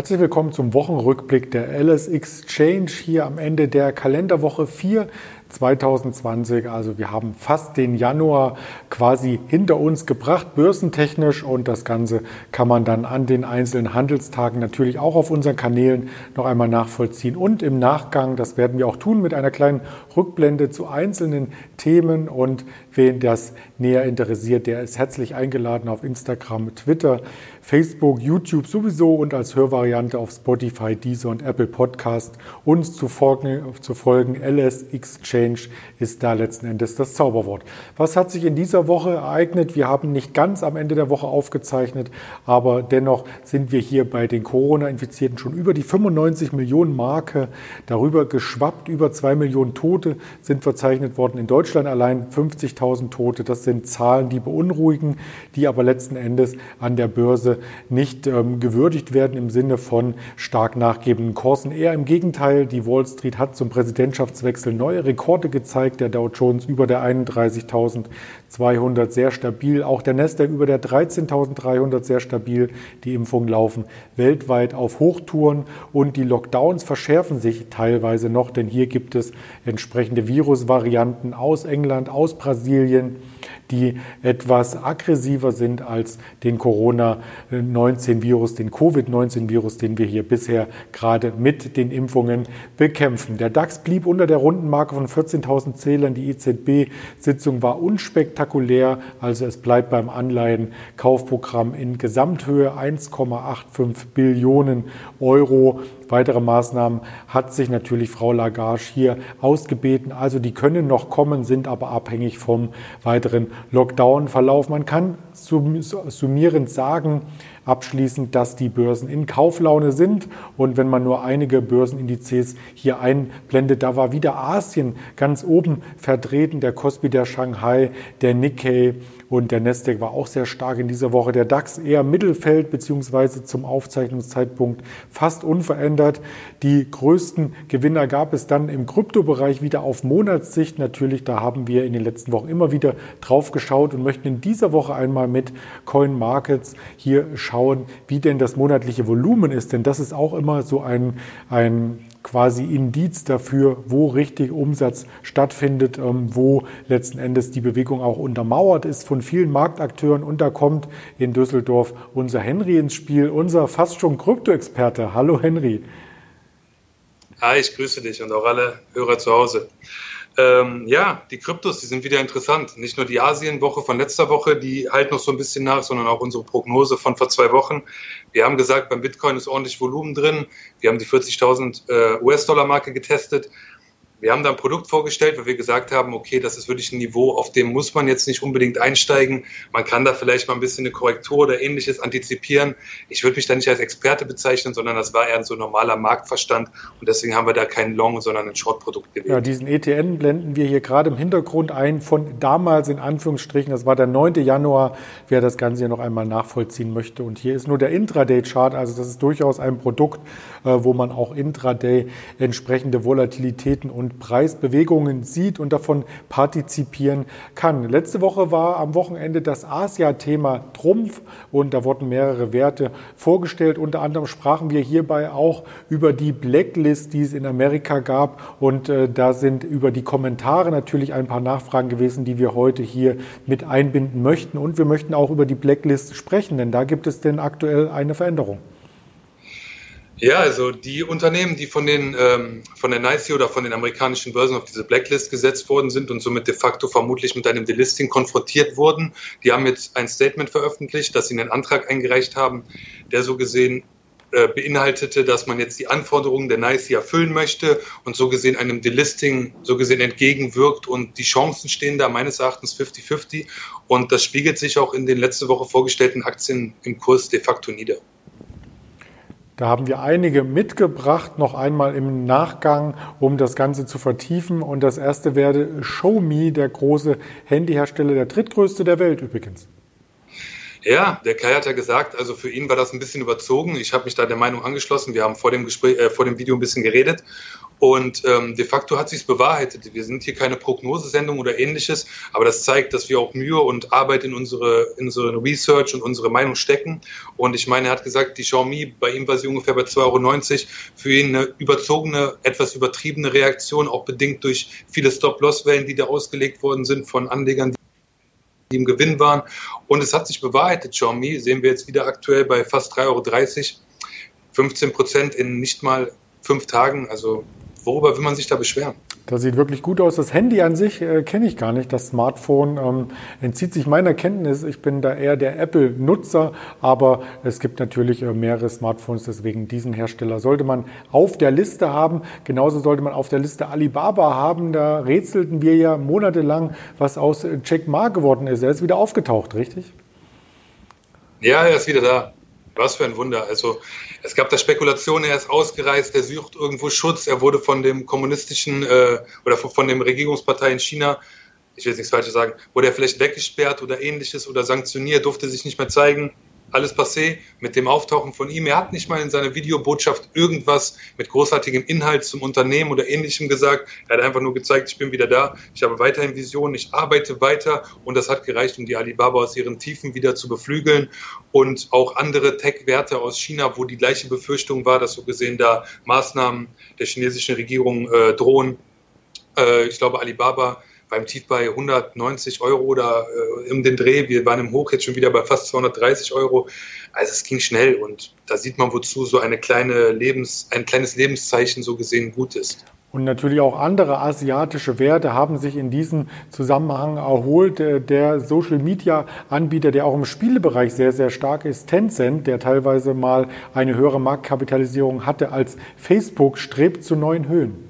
Herzlich willkommen zum Wochenrückblick der LS Exchange hier am Ende der Kalenderwoche 4 2020. Also wir haben fast den Januar quasi hinter uns gebracht, börsentechnisch. Und das Ganze kann man dann an den einzelnen Handelstagen natürlich auch auf unseren Kanälen noch einmal nachvollziehen. Und im Nachgang, das werden wir auch tun, mit einer kleinen Rückblende zu einzelnen Themen. Und wen das näher interessiert, der ist herzlich eingeladen auf Instagram, Twitter, Facebook, YouTube sowieso und als Hörvariante auf Spotify, Deezer und Apple Podcast uns zu folgen, zu folgen LS Exchange Change ist da letzten Endes das Zauberwort. Was hat sich in dieser Woche ereignet? Wir haben nicht ganz am Ende der Woche aufgezeichnet, aber dennoch sind wir hier bei den Corona-Infizierten schon über die 95 Millionen Marke darüber geschwappt. Über zwei Millionen Tote sind verzeichnet worden. In Deutschland allein 50.000 Tote. Das sind Zahlen, die beunruhigen, die aber letzten Endes an der Börse nicht ähm, gewürdigt werden im Sinne von stark nachgebenden Kursen. Eher im Gegenteil, die Wall Street hat zum Präsidentschaftswechsel neue Rekorde Rekorde gezeigt. Der Dow Jones über der 31.200 sehr stabil. Auch der Nasdaq über der 13.300 sehr stabil. Die Impfungen laufen weltweit auf Hochtouren und die Lockdowns verschärfen sich teilweise noch, denn hier gibt es entsprechende Virusvarianten aus England, aus Brasilien die etwas aggressiver sind als den Corona-19-Virus, den Covid-19-Virus, den wir hier bisher gerade mit den Impfungen bekämpfen. Der DAX blieb unter der Rundenmarke von 14.000 Zählern. Die EZB-Sitzung war unspektakulär, also es bleibt beim Anleihenkaufprogramm in Gesamthöhe 1,85 Billionen Euro. Weitere Maßnahmen hat sich natürlich Frau Lagarde hier ausgebeten. Also die können noch kommen, sind aber abhängig vom weiteren Lockdown-Verlauf. Man kann summierend sagen, abschließend, dass die Börsen in Kauflaune sind. Und wenn man nur einige Börsenindizes hier einblendet, da war wieder Asien ganz oben vertreten, der Kospi der Shanghai, der Nikkei und der Nasdaq war auch sehr stark in dieser Woche. Der DAX eher Mittelfeld beziehungsweise zum Aufzeichnungszeitpunkt fast unverändert. Die größten Gewinner gab es dann im Kryptobereich wieder auf Monatssicht. Natürlich, da haben wir in den letzten Wochen immer wieder drauf geschaut und möchten in dieser Woche einmal mit Coin Markets hier schauen, wie denn das monatliche Volumen ist. Denn das ist auch immer so ein, ein quasi Indiz dafür, wo richtig Umsatz stattfindet, ähm, wo letzten Endes die Bewegung auch untermauert ist von vielen Marktakteuren. Und da kommt in Düsseldorf unser Henry ins Spiel, unser fast schon Krypto-Experte. Hallo Henry. Hi, ich grüße dich und auch alle Hörer zu Hause. Ähm, ja, die Kryptos, die sind wieder interessant. Nicht nur die Asienwoche von letzter Woche, die halt noch so ein bisschen nach, sondern auch unsere Prognose von vor zwei Wochen. Wir haben gesagt, beim Bitcoin ist ordentlich Volumen drin. Wir haben die 40.000 äh, US-Dollar-Marke getestet. Wir haben da ein Produkt vorgestellt, wo wir gesagt haben, okay, das ist wirklich ein Niveau, auf dem muss man jetzt nicht unbedingt einsteigen. Man kann da vielleicht mal ein bisschen eine Korrektur oder ähnliches antizipieren. Ich würde mich da nicht als Experte bezeichnen, sondern das war eher ein so normaler Marktverstand und deswegen haben wir da kein Long, sondern ein Short-Produkt gewählt. Ja, diesen ETN blenden wir hier gerade im Hintergrund ein von damals in Anführungsstrichen. Das war der 9. Januar, wer das Ganze hier noch einmal nachvollziehen möchte. Und hier ist nur der Intraday-Chart, also das ist durchaus ein Produkt, äh, wo man auch Intraday entsprechende Volatilitäten und Preisbewegungen sieht und davon partizipieren kann. Letzte Woche war am Wochenende das Asia-Thema Trumpf und da wurden mehrere Werte vorgestellt. Unter anderem sprachen wir hierbei auch über die Blacklist, die es in Amerika gab und äh, da sind über die Kommentare natürlich ein paar Nachfragen gewesen, die wir heute hier mit einbinden möchten und wir möchten auch über die Blacklist sprechen, denn da gibt es denn aktuell eine Veränderung. Ja, also die Unternehmen, die von den ähm, von der NICE oder von den amerikanischen Börsen auf diese Blacklist gesetzt worden sind und somit de facto vermutlich mit einem Delisting konfrontiert wurden, die haben jetzt ein Statement veröffentlicht, dass sie einen Antrag eingereicht haben, der so gesehen äh, beinhaltete, dass man jetzt die Anforderungen der NICE erfüllen möchte und so gesehen einem Delisting so gesehen entgegenwirkt und die Chancen stehen da meines Erachtens 50-50 und das spiegelt sich auch in den letzte Woche vorgestellten Aktien im Kurs de facto nieder. Da haben wir einige mitgebracht, noch einmal im Nachgang, um das Ganze zu vertiefen. Und das erste wäre Xiaomi, der große Handyhersteller, der drittgrößte der Welt übrigens. Ja, der Kai hat ja gesagt, also für ihn war das ein bisschen überzogen. Ich habe mich da der Meinung angeschlossen. Wir haben vor dem Gespräch, äh, vor dem Video ein bisschen geredet und ähm, de facto hat sich bewahrheitet. Wir sind hier keine Prognosesendung oder ähnliches, aber das zeigt, dass wir auch Mühe und Arbeit in unsere, in unsere Research und unsere Meinung stecken. Und ich meine, er hat gesagt, die Xiaomi, bei ihm war sie ungefähr bei 2,90 Euro. Für ihn eine überzogene, etwas übertriebene Reaktion, auch bedingt durch viele Stop-Loss-Wellen, die da ausgelegt worden sind von Anlegern, die im Gewinn waren. Und es hat sich bewahrheitet. Xiaomi sehen wir jetzt wieder aktuell bei fast 3,30 Euro. 15 Prozent in nicht mal fünf Tagen. Also worüber will man sich da beschweren? Das sieht wirklich gut aus. Das Handy an sich äh, kenne ich gar nicht. Das Smartphone ähm, entzieht sich meiner Kenntnis. Ich bin da eher der Apple-Nutzer, aber es gibt natürlich äh, mehrere Smartphones. Deswegen diesen Hersteller sollte man auf der Liste haben. Genauso sollte man auf der Liste Alibaba haben. Da rätselten wir ja monatelang, was aus Jack Ma geworden ist. Er ist wieder aufgetaucht, richtig? Ja, er ist wieder da. Was für ein Wunder. Also es gab da Spekulationen, er ist ausgereist, er sucht irgendwo Schutz, er wurde von dem kommunistischen äh, oder von dem Regierungspartei in China, ich will jetzt nichts Falsches sagen, wurde er vielleicht weggesperrt oder ähnliches oder sanktioniert, durfte sich nicht mehr zeigen alles passé mit dem Auftauchen von ihm. Er hat nicht mal in seiner Videobotschaft irgendwas mit großartigem Inhalt zum Unternehmen oder ähnlichem gesagt. Er hat einfach nur gezeigt, ich bin wieder da, ich habe weiterhin Visionen, ich arbeite weiter und das hat gereicht, um die Alibaba aus ihren Tiefen wieder zu beflügeln und auch andere Tech-Werte aus China, wo die gleiche Befürchtung war, dass so gesehen da Maßnahmen der chinesischen Regierung äh, drohen. Äh, ich glaube, Alibaba beim Tief bei 190 Euro oder äh, um den Dreh. Wir waren im Hoch jetzt schon wieder bei fast 230 Euro. Also es ging schnell und da sieht man, wozu so eine kleine Lebens, ein kleines Lebenszeichen so gesehen gut ist. Und natürlich auch andere asiatische Werte haben sich in diesem Zusammenhang erholt. Äh, der Social-Media-Anbieter, der auch im Spielebereich sehr, sehr stark ist, Tencent, der teilweise mal eine höhere Marktkapitalisierung hatte als Facebook, strebt zu neuen Höhen.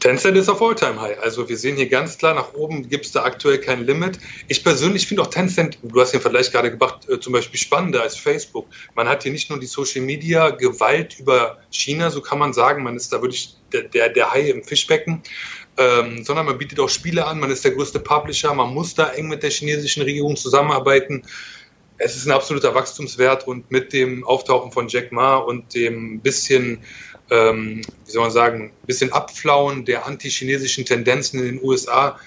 Tencent ist auf All-Time-High. Also wir sehen hier ganz klar, nach oben gibt es da aktuell kein Limit. Ich persönlich finde auch Tencent, du hast den Vergleich gerade gebracht, äh, zum Beispiel spannender als Facebook. Man hat hier nicht nur die Social-Media-Gewalt über China, so kann man sagen, man ist da wirklich der, der, der Hai im Fischbecken, ähm, sondern man bietet auch Spiele an, man ist der größte Publisher, man muss da eng mit der chinesischen Regierung zusammenarbeiten. Es ist ein absoluter Wachstumswert und mit dem Auftauchen von Jack Ma und dem bisschen ähm, wie soll man sagen, bisschen Abflauen der antichinesischen Tendenzen in den USA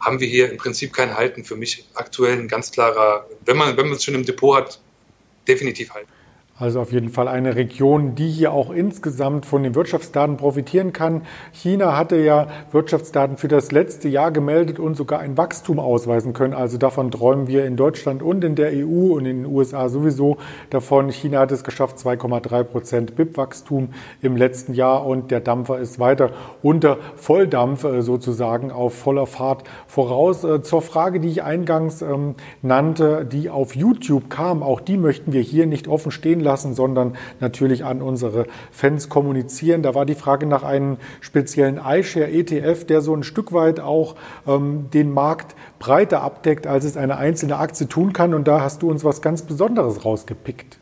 haben wir hier im Prinzip kein Halten. Für mich aktuell ein ganz klarer, wenn man, wenn man es schon im Depot hat, definitiv halten. Also auf jeden Fall eine Region, die hier auch insgesamt von den Wirtschaftsdaten profitieren kann. China hatte ja Wirtschaftsdaten für das letzte Jahr gemeldet und sogar ein Wachstum ausweisen können. Also davon träumen wir in Deutschland und in der EU und in den USA sowieso davon. China hat es geschafft, 2,3 Prozent BIP-Wachstum im letzten Jahr und der Dampfer ist weiter unter Volldampf äh, sozusagen auf voller Fahrt voraus. Äh, zur Frage, die ich eingangs ähm, nannte, die auf YouTube kam, auch die möchten wir hier nicht offen stehen lassen, sondern natürlich an unsere Fans kommunizieren. Da war die Frage nach einem speziellen iShare ETF, der so ein Stück weit auch ähm, den Markt breiter abdeckt, als es eine einzelne Aktie tun kann. Und da hast du uns was ganz Besonderes rausgepickt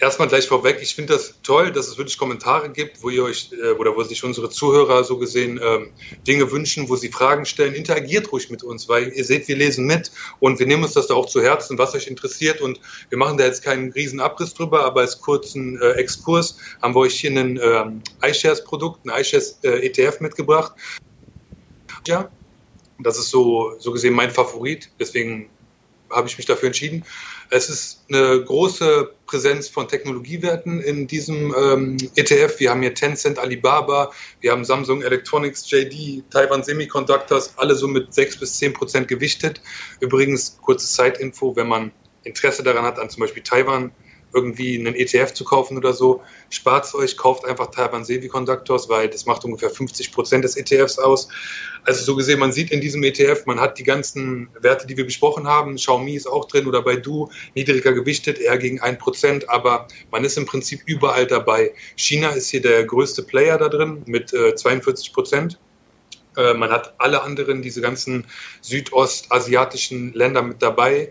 erstmal gleich vorweg, ich finde das toll, dass es wirklich Kommentare gibt, wo ihr euch äh, oder wo sich unsere Zuhörer so gesehen ähm, Dinge wünschen, wo sie Fragen stellen. Interagiert ruhig mit uns, weil ihr seht, wir lesen mit und wir nehmen uns das da auch zu Herzen, was euch interessiert. Und wir machen da jetzt keinen riesen Abriss drüber, aber als kurzen äh, Exkurs haben wir euch hier ein ähm, iShares-Produkt, ein iShares äh, mitgebracht. Ja, das ist so, so gesehen mein Favorit, deswegen habe ich mich dafür entschieden. Es ist eine große Präsenz von Technologiewerten in diesem ähm, ETF. Wir haben hier Tencent, Alibaba, wir haben Samsung Electronics, JD, Taiwan Semiconductors, alle so mit 6 bis 10 Prozent gewichtet. Übrigens, kurze Zeitinfo, wenn man Interesse daran hat, an zum Beispiel Taiwan irgendwie einen ETF zu kaufen oder so, spart es euch, kauft einfach Taiwan Semiconductors, weil das macht ungefähr 50 Prozent des ETFs aus. Also so gesehen, man sieht in diesem ETF, man hat die ganzen Werte, die wir besprochen haben. Xiaomi ist auch drin oder Baidu, niedriger gewichtet, eher gegen 1 Prozent, aber man ist im Prinzip überall dabei. China ist hier der größte Player da drin mit äh, 42 Prozent. Äh, man hat alle anderen, diese ganzen südostasiatischen Länder mit dabei.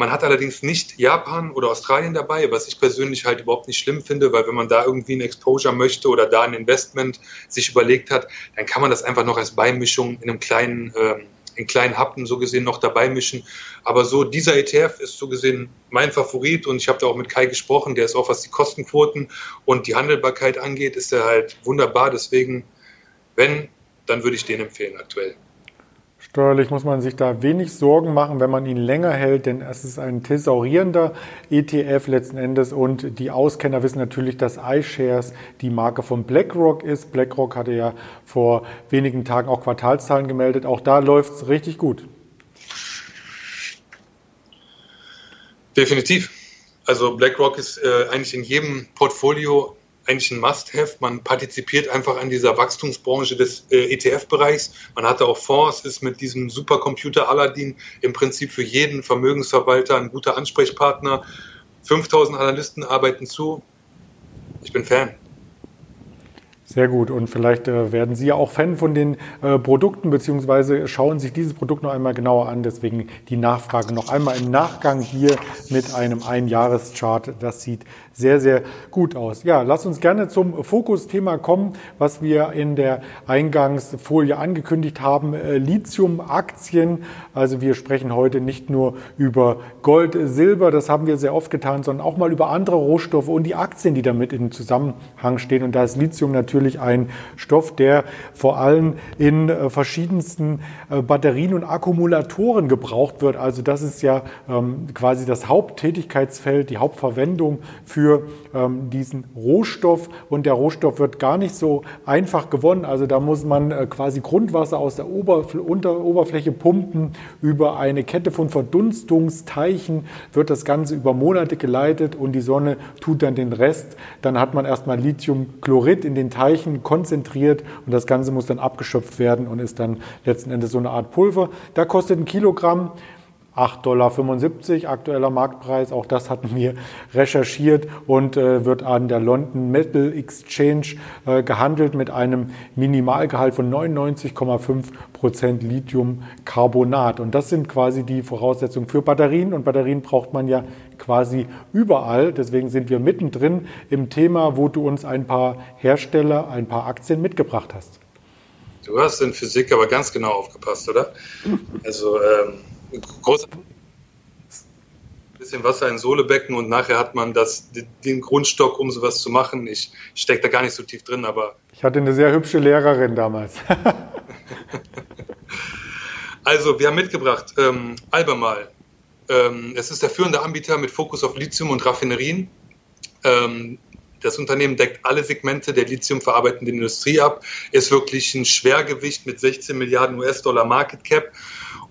Man hat allerdings nicht Japan oder Australien dabei, was ich persönlich halt überhaupt nicht schlimm finde, weil wenn man da irgendwie ein Exposure möchte oder da ein Investment sich überlegt hat, dann kann man das einfach noch als Beimischung in einem kleinen, ähm, in kleinen Happen so gesehen noch dabei mischen. Aber so dieser ETF ist so gesehen mein Favorit und ich habe da auch mit Kai gesprochen, der ist auch, was die Kostenquoten und die Handelbarkeit angeht, ist er halt wunderbar. Deswegen, wenn, dann würde ich den empfehlen aktuell. Steuerlich muss man sich da wenig Sorgen machen, wenn man ihn länger hält, denn es ist ein thesaurierender ETF letzten Endes und die Auskenner wissen natürlich, dass iShares die Marke von BlackRock ist. BlackRock hatte ja vor wenigen Tagen auch Quartalszahlen gemeldet. Auch da läuft es richtig gut. Definitiv. Also BlackRock ist äh, eigentlich in jedem Portfolio eigentlich ein Must-Have. Man partizipiert einfach an dieser Wachstumsbranche des äh, ETF-Bereichs. Man hatte auch Fonds, ist mit diesem Supercomputer Aladdin im Prinzip für jeden Vermögensverwalter ein guter Ansprechpartner. 5000 Analysten arbeiten zu. Ich bin Fan. Sehr gut. Und vielleicht äh, werden Sie ja auch Fan von den äh, Produkten, beziehungsweise schauen sich dieses Produkt noch einmal genauer an. Deswegen die Nachfrage noch einmal im Nachgang hier mit einem Einjahreschart. Das sieht sehr, sehr gut aus. Ja, lass uns gerne zum Fokusthema kommen, was wir in der Eingangsfolie angekündigt haben. Äh, Lithium-Aktien. Also wir sprechen heute nicht nur über Gold, Silber, das haben wir sehr oft getan, sondern auch mal über andere Rohstoffe und die Aktien, die damit in Zusammenhang stehen. Und da ist Lithium natürlich ein Stoff, der vor allem in äh, verschiedensten äh, Batterien und Akkumulatoren gebraucht wird. Also das ist ja ähm, quasi das Haupttätigkeitsfeld, die Hauptverwendung für ähm, diesen Rohstoff und der Rohstoff wird gar nicht so einfach gewonnen. Also da muss man äh, quasi Grundwasser aus der Unter Oberfläche pumpen. Über eine Kette von Verdunstungsteichen wird das Ganze über Monate geleitet und die Sonne tut dann den Rest. Dann hat man erstmal Lithiumchlorid in den Teichen konzentriert und das Ganze muss dann abgeschöpft werden und ist dann letzten Endes so eine Art Pulver. Da kostet ein Kilogramm 8,75 Dollar aktueller Marktpreis. Auch das hatten wir recherchiert und äh, wird an der London Metal Exchange äh, gehandelt mit einem Minimalgehalt von 99,5 Prozent Lithiumcarbonat. Und das sind quasi die Voraussetzungen für Batterien. Und Batterien braucht man ja quasi überall. Deswegen sind wir mittendrin im Thema, wo du uns ein paar Hersteller, ein paar Aktien mitgebracht hast. Du hast in Physik aber ganz genau aufgepasst, oder? Also ähm groß bisschen Wasser in Sohlebecken und nachher hat man das, den Grundstock, um sowas zu machen. Ich stecke da gar nicht so tief drin, aber. Ich hatte eine sehr hübsche Lehrerin damals. also, wir haben mitgebracht ähm, Albemarle. Ähm, es ist der führende Anbieter mit Fokus auf Lithium und Raffinerien. Ähm, das Unternehmen deckt alle Segmente der lithiumverarbeitenden Industrie ab, ist wirklich ein Schwergewicht mit 16 Milliarden US-Dollar Market Cap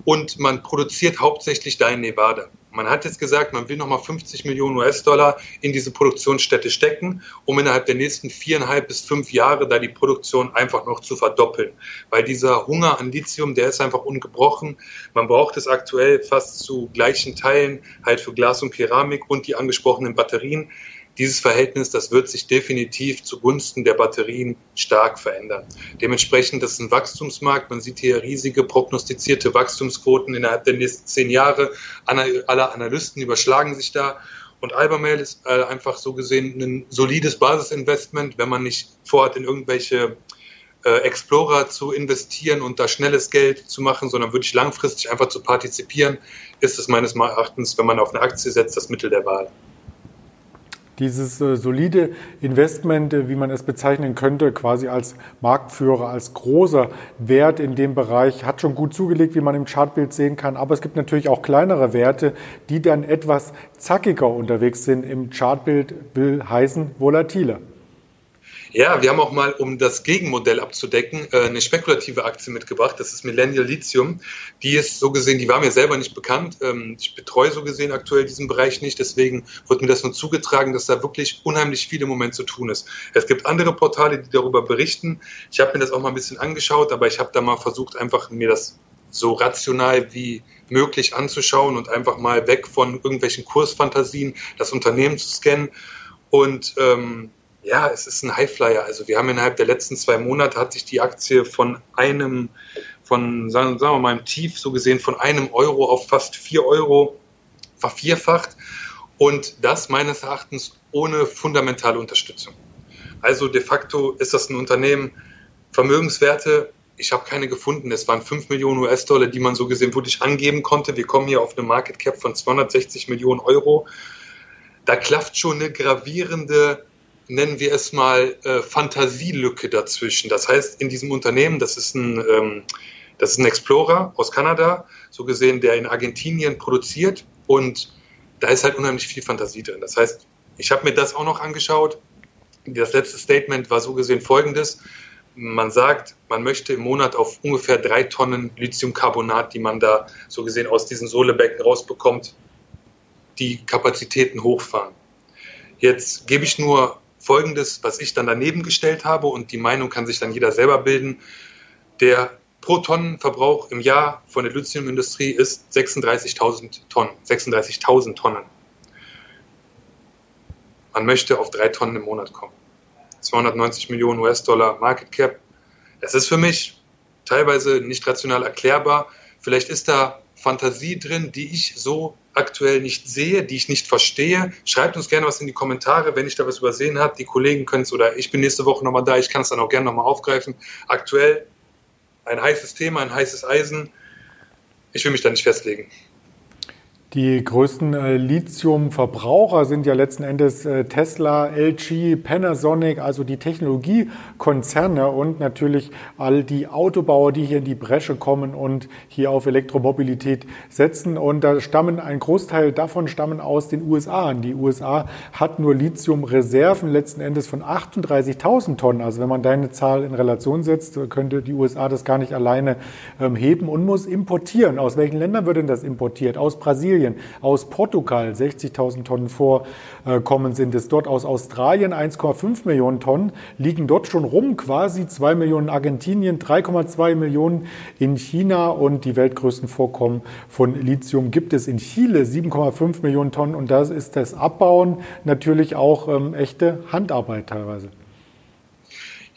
und man produziert hauptsächlich da in Nevada. Man hat jetzt gesagt, man will nochmal 50 Millionen US-Dollar in diese Produktionsstätte stecken, um innerhalb der nächsten viereinhalb bis fünf Jahre da die Produktion einfach noch zu verdoppeln. Weil dieser Hunger an Lithium, der ist einfach ungebrochen. Man braucht es aktuell fast zu gleichen Teilen halt für Glas und Keramik und die angesprochenen Batterien dieses Verhältnis, das wird sich definitiv zugunsten der Batterien stark verändern. Dementsprechend, das ist ein Wachstumsmarkt. Man sieht hier riesige prognostizierte Wachstumsquoten innerhalb der nächsten zehn Jahre. Alle Analysten überschlagen sich da. Und Albermail ist äh, einfach so gesehen ein solides Basisinvestment, wenn man nicht vorhat, in irgendwelche äh, Explorer zu investieren und da schnelles Geld zu machen, sondern wirklich langfristig einfach zu partizipieren, ist es meines Erachtens, wenn man auf eine Aktie setzt, das Mittel der Wahl. Dieses äh, solide Investment, äh, wie man es bezeichnen könnte, quasi als Marktführer, als großer Wert in dem Bereich, hat schon gut zugelegt, wie man im Chartbild sehen kann. Aber es gibt natürlich auch kleinere Werte, die dann etwas zackiger unterwegs sind. Im Chartbild will heißen volatiler. Ja, wir haben auch mal, um das Gegenmodell abzudecken, äh, eine spekulative Aktie mitgebracht. Das ist Millennial Lithium. Die ist so gesehen, die war mir selber nicht bekannt. Ähm, ich betreue so gesehen aktuell diesen Bereich nicht. Deswegen wird mir das nur zugetragen, dass da wirklich unheimlich viel im Moment zu tun ist. Es gibt andere Portale, die darüber berichten. Ich habe mir das auch mal ein bisschen angeschaut, aber ich habe da mal versucht, einfach mir das so rational wie möglich anzuschauen und einfach mal weg von irgendwelchen Kursfantasien das Unternehmen zu scannen. Und ähm, ja, es ist ein Highflyer. Also wir haben innerhalb der letzten zwei Monate hat sich die Aktie von einem, von sagen, sagen wir mal im Tief so gesehen, von einem Euro auf fast vier Euro vervierfacht. Und das meines Erachtens ohne fundamentale Unterstützung. Also de facto ist das ein Unternehmen, Vermögenswerte ich habe keine gefunden. Es waren 5 Millionen US-Dollar, die man so gesehen wirklich angeben konnte. Wir kommen hier auf eine Market Cap von 260 Millionen Euro. Da klafft schon eine gravierende, nennen wir es mal, äh, Fantasielücke dazwischen. Das heißt, in diesem Unternehmen, das ist ein, ähm, das ist ein Explorer aus Kanada, so gesehen, der in Argentinien produziert und da ist halt unheimlich viel Fantasie drin. Das heißt, ich habe mir das auch noch angeschaut. Das letzte Statement war so gesehen folgendes man sagt, man möchte im Monat auf ungefähr drei Tonnen Lithiumcarbonat, die man da so gesehen aus diesen Sohlebecken rausbekommt, die Kapazitäten hochfahren. Jetzt gebe ich nur Folgendes, was ich dann daneben gestellt habe und die Meinung kann sich dann jeder selber bilden. Der Pro-Tonnen-Verbrauch im Jahr von der Lithiumindustrie ist 36.000 Tonnen. 36.000 Tonnen. Man möchte auf drei Tonnen im Monat kommen. 290 Millionen US-Dollar Market Cap. Es ist für mich teilweise nicht rational erklärbar. Vielleicht ist da Fantasie drin, die ich so aktuell nicht sehe, die ich nicht verstehe. Schreibt uns gerne was in die Kommentare, wenn ich da was übersehen habe. Die Kollegen können es oder ich bin nächste Woche nochmal da. Ich kann es dann auch gerne nochmal aufgreifen. Aktuell ein heißes Thema, ein heißes Eisen. Ich will mich da nicht festlegen. Die größten äh, Lithium-Verbraucher sind ja letzten Endes äh, Tesla, LG, Panasonic, also die Technologiekonzerne und natürlich all die Autobauer, die hier in die Bresche kommen und hier auf Elektromobilität setzen. Und da stammen ein Großteil davon stammen aus den USA. Und die USA hat nur Lithium-Reserven letzten Endes von 38.000 Tonnen. Also wenn man deine Zahl in Relation setzt, könnte die USA das gar nicht alleine ähm, heben und muss importieren. Aus welchen Ländern wird denn das importiert? Aus Brasilien Brasilien, aus Portugal 60.000 Tonnen vorkommen sind es. Dort, aus Australien 1,5 Millionen Tonnen liegen dort schon rum, quasi 2 Millionen. Argentinien, 3,2 Millionen. In China und die weltgrößten Vorkommen von Lithium gibt es in Chile 7,5 Millionen Tonnen. Und das ist das Abbauen natürlich auch ähm, echte Handarbeit teilweise.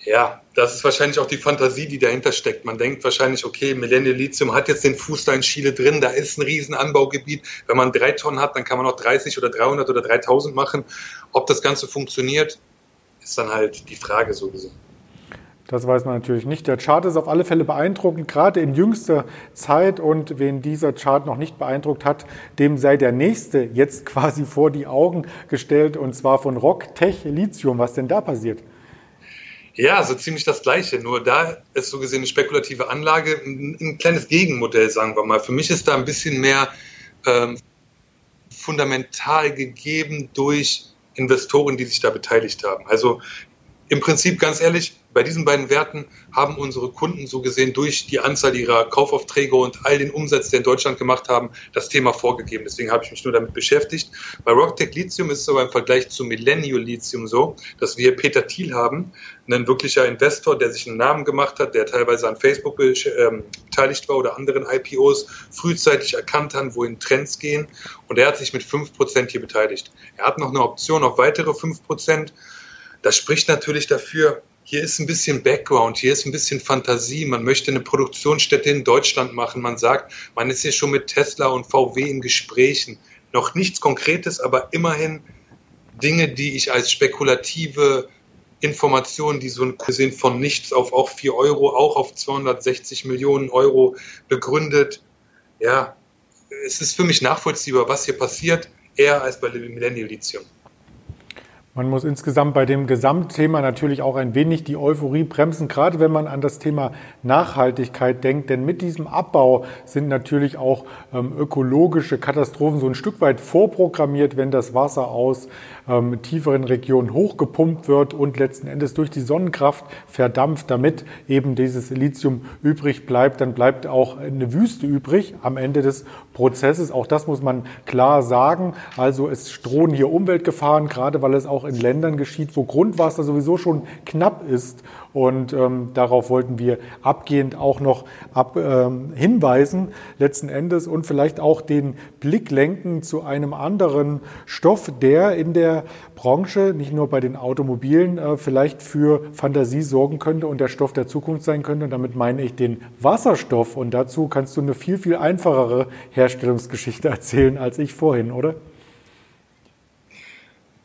Ja, das ist wahrscheinlich auch die Fantasie, die dahinter steckt. Man denkt wahrscheinlich, okay, Millennium Lithium hat jetzt den Fuß da in Chile drin, da ist ein riesen Anbaugebiet. Wenn man drei Tonnen hat, dann kann man auch 30 oder 300 oder 3000 machen. Ob das Ganze funktioniert, ist dann halt die Frage so gesehen. Das weiß man natürlich nicht. Der Chart ist auf alle Fälle beeindruckend, gerade in jüngster Zeit. Und wen dieser Chart noch nicht beeindruckt hat, dem sei der nächste jetzt quasi vor die Augen gestellt, und zwar von Rock Tech Lithium. Was denn da passiert? Ja, so ziemlich das Gleiche. Nur da ist so gesehen eine spekulative Anlage ein, ein kleines Gegenmodell, sagen wir mal. Für mich ist da ein bisschen mehr ähm, fundamental gegeben durch Investoren, die sich da beteiligt haben. Also im Prinzip ganz ehrlich, bei diesen beiden Werten haben unsere Kunden so gesehen durch die Anzahl ihrer Kaufaufträge und all den Umsatz, den in Deutschland gemacht haben, das Thema vorgegeben. Deswegen habe ich mich nur damit beschäftigt. Bei Rocktech Lithium ist es aber im Vergleich zu Millennial Lithium so, dass wir Peter Thiel haben, ein wirklicher Investor, der sich einen Namen gemacht hat, der teilweise an Facebook ähm, beteiligt war oder anderen IPOs, frühzeitig erkannt hat, wohin Trends gehen. Und er hat sich mit 5% hier beteiligt. Er hat noch eine Option auf weitere 5%. Das spricht natürlich dafür, hier ist ein bisschen Background, hier ist ein bisschen Fantasie. Man möchte eine Produktionsstätte in Deutschland machen. Man sagt, man ist hier schon mit Tesla und VW in Gesprächen. Noch nichts Konkretes, aber immerhin Dinge, die ich als spekulative Informationen, die so ein Cousin von nichts auf auch 4 Euro, auch auf 260 Millionen Euro begründet. Ja, es ist für mich nachvollziehbar, was hier passiert, eher als bei Millennial Lithium. Man muss insgesamt bei dem Gesamtthema natürlich auch ein wenig die Euphorie bremsen, gerade wenn man an das Thema Nachhaltigkeit denkt. Denn mit diesem Abbau sind natürlich auch ähm, ökologische Katastrophen so ein Stück weit vorprogrammiert, wenn das Wasser aus ähm, tieferen Regionen hochgepumpt wird und letzten Endes durch die Sonnenkraft verdampft, damit eben dieses Lithium übrig bleibt. Dann bleibt auch eine Wüste übrig am Ende des Prozesses. Auch das muss man klar sagen. Also es drohen hier Umweltgefahren, gerade weil es auch auch in Ländern geschieht, wo Grundwasser sowieso schon knapp ist. Und ähm, darauf wollten wir abgehend auch noch ab, ähm, hinweisen, letzten Endes, und vielleicht auch den Blick lenken zu einem anderen Stoff, der in der Branche, nicht nur bei den Automobilen, äh, vielleicht für Fantasie sorgen könnte und der Stoff der Zukunft sein könnte. Und damit meine ich den Wasserstoff. Und dazu kannst du eine viel, viel einfachere Herstellungsgeschichte erzählen als ich vorhin, oder?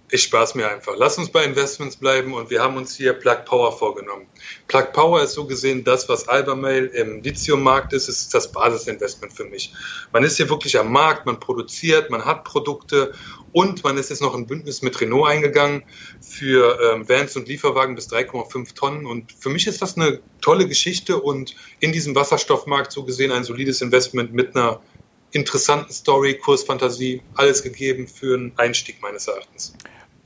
Ich spaß mir einfach. Lass uns bei Investments bleiben und wir haben uns hier Plug Power vorgenommen. Plug Power ist so gesehen das, was Albermail im Lithium-Markt ist, ist das Basisinvestment für mich. Man ist hier wirklich am Markt, man produziert, man hat Produkte und man ist jetzt noch ein Bündnis mit Renault eingegangen für ähm, Vans und Lieferwagen bis 3,5 Tonnen. Und für mich ist das eine tolle Geschichte und in diesem Wasserstoffmarkt so gesehen ein solides Investment mit einer interessanten Story, Kursfantasie, alles gegeben für einen Einstieg meines Erachtens.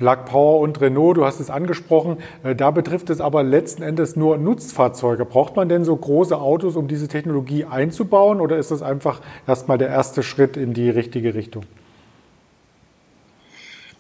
Plug Power und Renault, du hast es angesprochen, äh, da betrifft es aber letzten Endes nur Nutzfahrzeuge. Braucht man denn so große Autos, um diese Technologie einzubauen oder ist das einfach erstmal der erste Schritt in die richtige Richtung?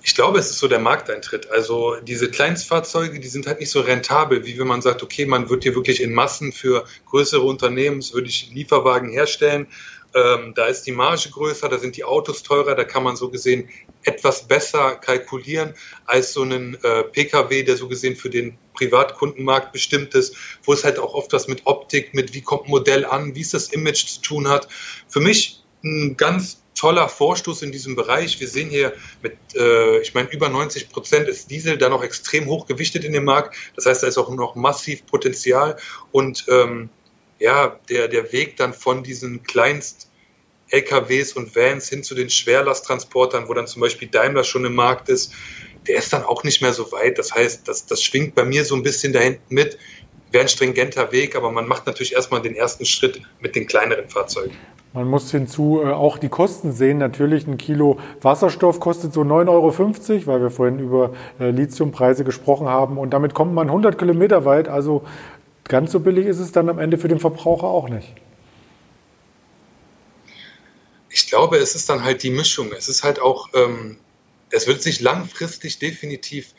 Ich glaube, es ist so der Markteintritt. Also diese Kleinstfahrzeuge, die sind halt nicht so rentabel, wie wenn man sagt, okay, man wird hier wirklich in Massen für größere Unternehmen, würde ich Lieferwagen herstellen ähm, da ist die Marge größer, da sind die Autos teurer, da kann man so gesehen etwas besser kalkulieren als so einen äh, Pkw, der so gesehen für den Privatkundenmarkt bestimmt ist, wo es halt auch oft was mit Optik, mit wie kommt ein Modell an, wie es das Image zu tun hat. Für mich ein ganz toller Vorstoß in diesem Bereich. Wir sehen hier mit, äh, ich meine, über 90 Prozent ist Diesel da noch extrem hoch gewichtet in dem Markt. Das heißt, da ist auch noch massiv Potenzial und ähm, ja, der, der Weg dann von diesen Kleinst LKWs und Vans hin zu den Schwerlasttransportern, wo dann zum Beispiel Daimler schon im Markt ist, der ist dann auch nicht mehr so weit. Das heißt, das, das schwingt bei mir so ein bisschen da hinten mit. Wäre ein stringenter Weg, aber man macht natürlich erstmal den ersten Schritt mit den kleineren Fahrzeugen. Man muss hinzu äh, auch die Kosten sehen. Natürlich ein Kilo Wasserstoff kostet so 9,50 Euro, weil wir vorhin über äh, Lithiumpreise gesprochen haben. Und damit kommt man 100 Kilometer weit. Also Ganz so billig ist es dann am Ende für den Verbraucher auch nicht. Ich glaube, es ist dann halt die Mischung. Es ist halt auch, ähm, es wird sich langfristig definitiv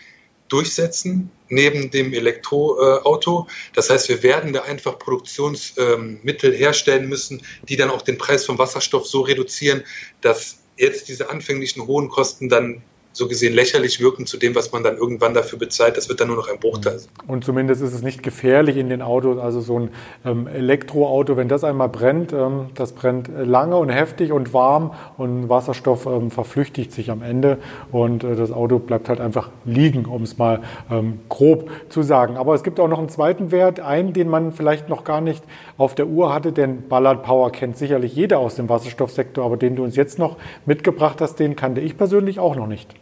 durchsetzen neben dem Elektroauto. Das heißt, wir werden da einfach Produktionsmittel ähm, herstellen müssen, die dann auch den Preis vom Wasserstoff so reduzieren, dass jetzt diese anfänglichen hohen Kosten dann so gesehen lächerlich wirken zu dem, was man dann irgendwann dafür bezahlt. Das wird dann nur noch ein Bruchteil sein. Und zumindest ist es nicht gefährlich in den Autos. Also so ein ähm, Elektroauto, wenn das einmal brennt, ähm, das brennt lange und heftig und warm und Wasserstoff ähm, verflüchtigt sich am Ende und äh, das Auto bleibt halt einfach liegen, um es mal ähm, grob zu sagen. Aber es gibt auch noch einen zweiten Wert, einen, den man vielleicht noch gar nicht auf der Uhr hatte, denn Ballard Power kennt sicherlich jeder aus dem Wasserstoffsektor, aber den du uns jetzt noch mitgebracht hast, den kannte ich persönlich auch noch nicht.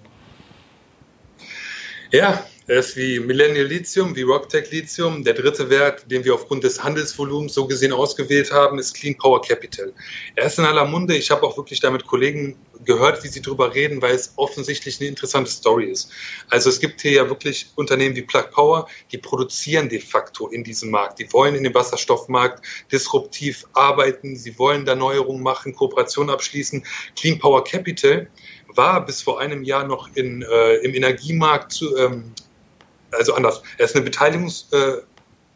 Ja, er ist wie Millennial Lithium, wie Rocktech Lithium. Der dritte Wert, den wir aufgrund des Handelsvolumens so gesehen ausgewählt haben, ist Clean Power Capital. Er ist in aller Munde. Ich habe auch wirklich damit Kollegen gehört, wie sie darüber reden, weil es offensichtlich eine interessante Story ist. Also es gibt hier ja wirklich Unternehmen wie Plug Power, die produzieren de facto in diesem Markt. Die wollen in dem Wasserstoffmarkt disruptiv arbeiten. Sie wollen da Neuerungen machen, Kooperationen abschließen. Clean Power Capital war bis vor einem Jahr noch in, äh, im Energiemarkt, zu, ähm, also anders, er ist eine Beteiligungs, äh,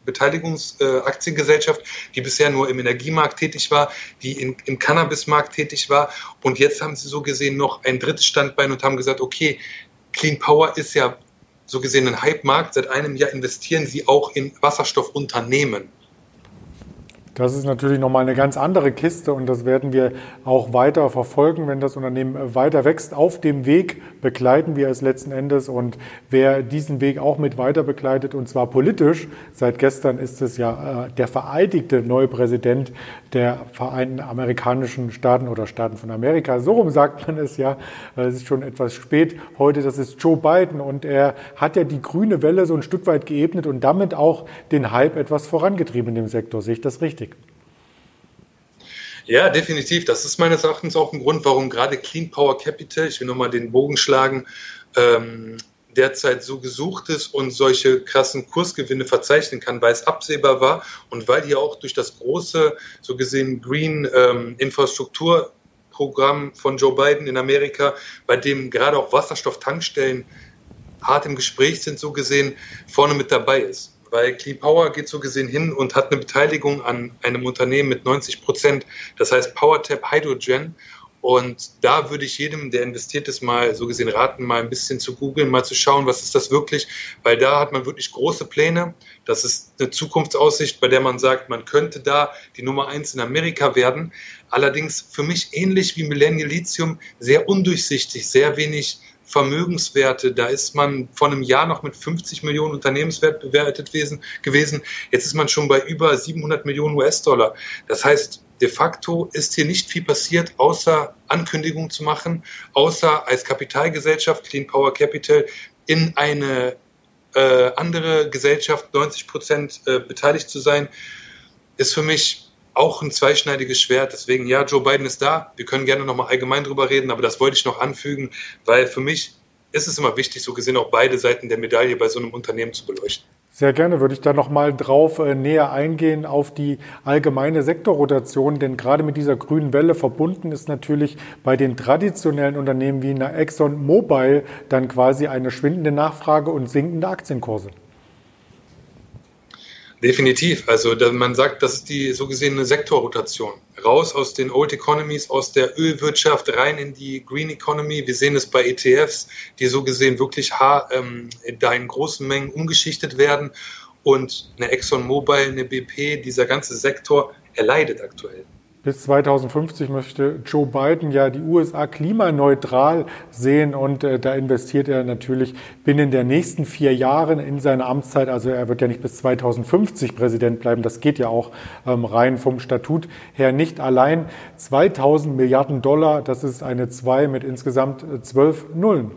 Beteiligungsaktiengesellschaft, äh, die bisher nur im Energiemarkt tätig war, die in, im Cannabismarkt tätig war. Und jetzt haben sie so gesehen noch ein drittes Standbein und haben gesagt, okay, Clean Power ist ja so gesehen ein Hype-Markt. Seit einem Jahr investieren sie auch in Wasserstoffunternehmen. Das ist natürlich nochmal eine ganz andere Kiste und das werden wir auch weiter verfolgen, wenn das Unternehmen weiter wächst. Auf dem Weg begleiten wir es letzten Endes und wer diesen Weg auch mit weiter begleitet und zwar politisch, seit gestern ist es ja äh, der vereidigte neue Präsident der Vereinten Amerikanischen Staaten oder Staaten von Amerika. So rum sagt man es ja. Es ist schon etwas spät heute. Das ist Joe Biden und er hat ja die grüne Welle so ein Stück weit geebnet und damit auch den Hype etwas vorangetrieben in dem Sektor. Sehe ich das richtig? Ja, definitiv. Das ist meines Erachtens auch ein Grund, warum gerade Clean Power Capital, ich will nochmal den Bogen schlagen, ähm, derzeit so gesucht ist und solche krassen Kursgewinne verzeichnen kann, weil es absehbar war und weil hier auch durch das große, so gesehen, Green ähm, Infrastrukturprogramm von Joe Biden in Amerika, bei dem gerade auch Wasserstofftankstellen hart im Gespräch sind, so gesehen, vorne mit dabei ist weil Clean Power geht so gesehen hin und hat eine Beteiligung an einem Unternehmen mit 90 Prozent, das heißt PowerTap Hydrogen. Und da würde ich jedem, der investiert ist, mal so gesehen raten, mal ein bisschen zu googeln, mal zu schauen, was ist das wirklich, weil da hat man wirklich große Pläne. Das ist eine Zukunftsaussicht, bei der man sagt, man könnte da die Nummer eins in Amerika werden. Allerdings für mich ähnlich wie Millennial Lithium sehr undurchsichtig, sehr wenig Vermögenswerte. Da ist man vor einem Jahr noch mit 50 Millionen Unternehmenswert bewertet gewesen. Jetzt ist man schon bei über 700 Millionen US-Dollar. Das heißt, de facto ist hier nicht viel passiert, außer Ankündigungen zu machen, außer als Kapitalgesellschaft Clean Power Capital in eine äh, andere Gesellschaft 90 Prozent äh, beteiligt zu sein, ist für mich auch ein zweischneidiges Schwert. Deswegen, ja, Joe Biden ist da. Wir können gerne nochmal allgemein drüber reden, aber das wollte ich noch anfügen, weil für mich ist es immer wichtig, so gesehen auch beide Seiten der Medaille bei so einem Unternehmen zu beleuchten. Sehr gerne würde ich da noch mal drauf äh, näher eingehen auf die allgemeine Sektorrotation, denn gerade mit dieser grünen Welle verbunden ist natürlich bei den traditionellen Unternehmen wie einer Exxon Mobil dann quasi eine schwindende Nachfrage und sinkende Aktienkurse. Definitiv. Also man sagt, das ist die so gesehene Sektorrotation. Raus aus den Old Economies, aus der Ölwirtschaft rein in die Green Economy. Wir sehen es bei ETFs, die so gesehen wirklich ähm, da in großen Mengen umgeschichtet werden. Und eine ExxonMobil, eine BP, dieser ganze Sektor, er leidet aktuell. Bis 2050 möchte Joe Biden ja die USA klimaneutral sehen und äh, da investiert er natürlich binnen der nächsten vier Jahre in seine Amtszeit. Also er wird ja nicht bis 2050 Präsident bleiben. Das geht ja auch ähm, rein vom Statut her nicht allein. 2000 Milliarden Dollar, das ist eine 2 mit insgesamt zwölf Nullen.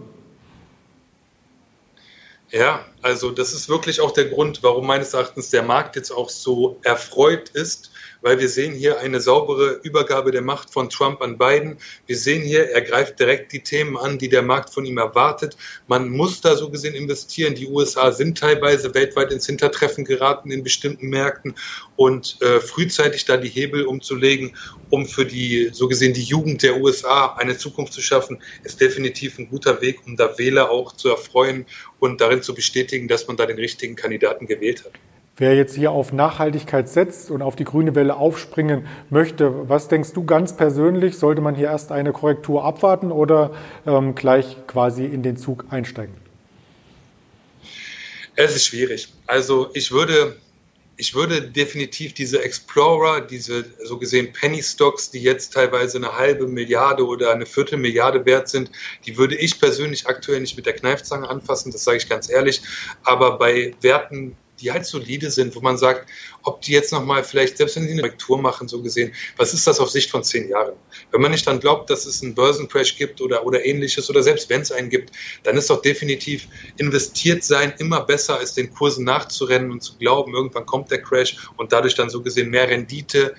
Ja, also das ist wirklich auch der Grund, warum meines Erachtens der Markt jetzt auch so erfreut ist weil wir sehen hier eine saubere Übergabe der Macht von Trump an Biden. Wir sehen hier, er greift direkt die Themen an, die der Markt von ihm erwartet. Man muss da so gesehen investieren. Die USA sind teilweise weltweit ins Hintertreffen geraten in bestimmten Märkten und äh, frühzeitig da die Hebel umzulegen, um für die so gesehen die Jugend der USA eine Zukunft zu schaffen, ist definitiv ein guter Weg, um da Wähler auch zu erfreuen und darin zu bestätigen, dass man da den richtigen Kandidaten gewählt hat. Wer jetzt hier auf Nachhaltigkeit setzt und auf die grüne Welle aufspringen möchte, was denkst du ganz persönlich? Sollte man hier erst eine Korrektur abwarten oder ähm, gleich quasi in den Zug einsteigen? Es ist schwierig. Also ich würde, ich würde definitiv diese Explorer, diese so gesehen Penny Stocks, die jetzt teilweise eine halbe Milliarde oder eine Viertelmilliarde wert sind, die würde ich persönlich aktuell nicht mit der Kneifzange anfassen, das sage ich ganz ehrlich. Aber bei Werten die halt solide sind, wo man sagt, ob die jetzt nochmal vielleicht, selbst wenn die eine Korrektur machen, so gesehen, was ist das auf Sicht von zehn Jahren? Wenn man nicht dann glaubt, dass es einen Börsencrash gibt oder, oder ähnliches oder selbst wenn es einen gibt, dann ist doch definitiv investiert sein immer besser, als den Kursen nachzurennen und zu glauben, irgendwann kommt der Crash und dadurch dann so gesehen mehr Rendite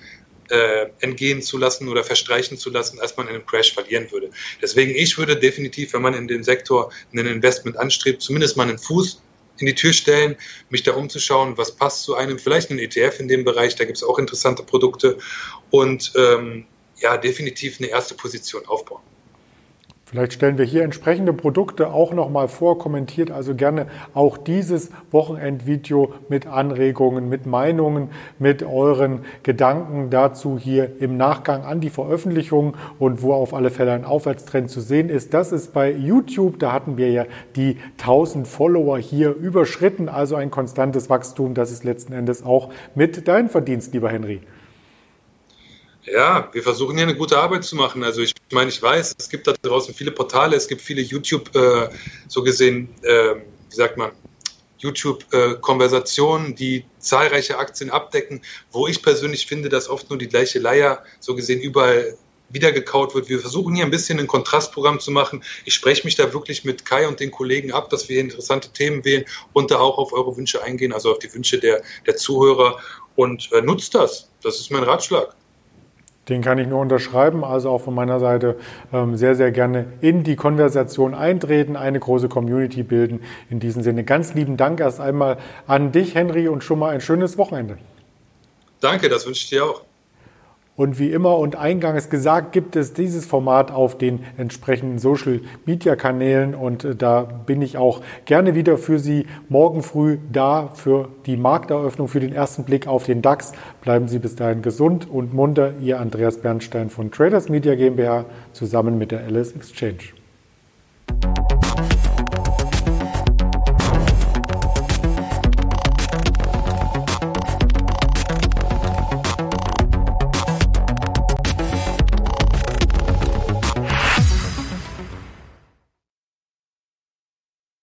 äh, entgehen zu lassen oder verstreichen zu lassen, als man in einem Crash verlieren würde. Deswegen, ich würde definitiv, wenn man in dem Sektor ein Investment anstrebt, zumindest mal einen Fuß in die Tür stellen, mich da umzuschauen, was passt zu einem, vielleicht ein ETF in dem Bereich, da gibt es auch interessante Produkte und ähm, ja, definitiv eine erste Position aufbauen. Vielleicht stellen wir hier entsprechende Produkte auch nochmal vor, kommentiert also gerne auch dieses Wochenendvideo mit Anregungen, mit Meinungen, mit euren Gedanken dazu hier im Nachgang an die Veröffentlichung und wo auf alle Fälle ein Aufwärtstrend zu sehen ist. Das ist bei YouTube, da hatten wir ja die 1000 Follower hier überschritten, also ein konstantes Wachstum. Das ist letzten Endes auch mit deinem Verdienst, lieber Henry. Ja, wir versuchen hier eine gute Arbeit zu machen. Also ich meine, ich weiß, es gibt da draußen viele Portale, es gibt viele YouTube, äh, so gesehen, äh, wie sagt man, YouTube-Konversationen, äh, die zahlreiche Aktien abdecken, wo ich persönlich finde, dass oft nur die gleiche Leier, so gesehen, überall wiedergekaut wird. Wir versuchen hier ein bisschen ein Kontrastprogramm zu machen. Ich spreche mich da wirklich mit Kai und den Kollegen ab, dass wir interessante Themen wählen und da auch auf eure Wünsche eingehen, also auf die Wünsche der, der Zuhörer und äh, nutzt das. Das ist mein Ratschlag. Den kann ich nur unterschreiben. Also auch von meiner Seite ähm, sehr, sehr gerne in die Konversation eintreten, eine große Community bilden. In diesem Sinne ganz lieben Dank erst einmal an dich, Henry, und schon mal ein schönes Wochenende. Danke, das wünsche ich dir auch. Und wie immer und eingangs gesagt, gibt es dieses Format auf den entsprechenden Social Media Kanälen und äh, da bin ich auch gerne wieder für Sie morgen früh da für die Markteröffnung, für den ersten Blick auf den DAX. Bleiben Sie bis dahin gesund und munter. Ihr Andreas Bernstein von Traders Media GmbH zusammen mit der Alice Exchange.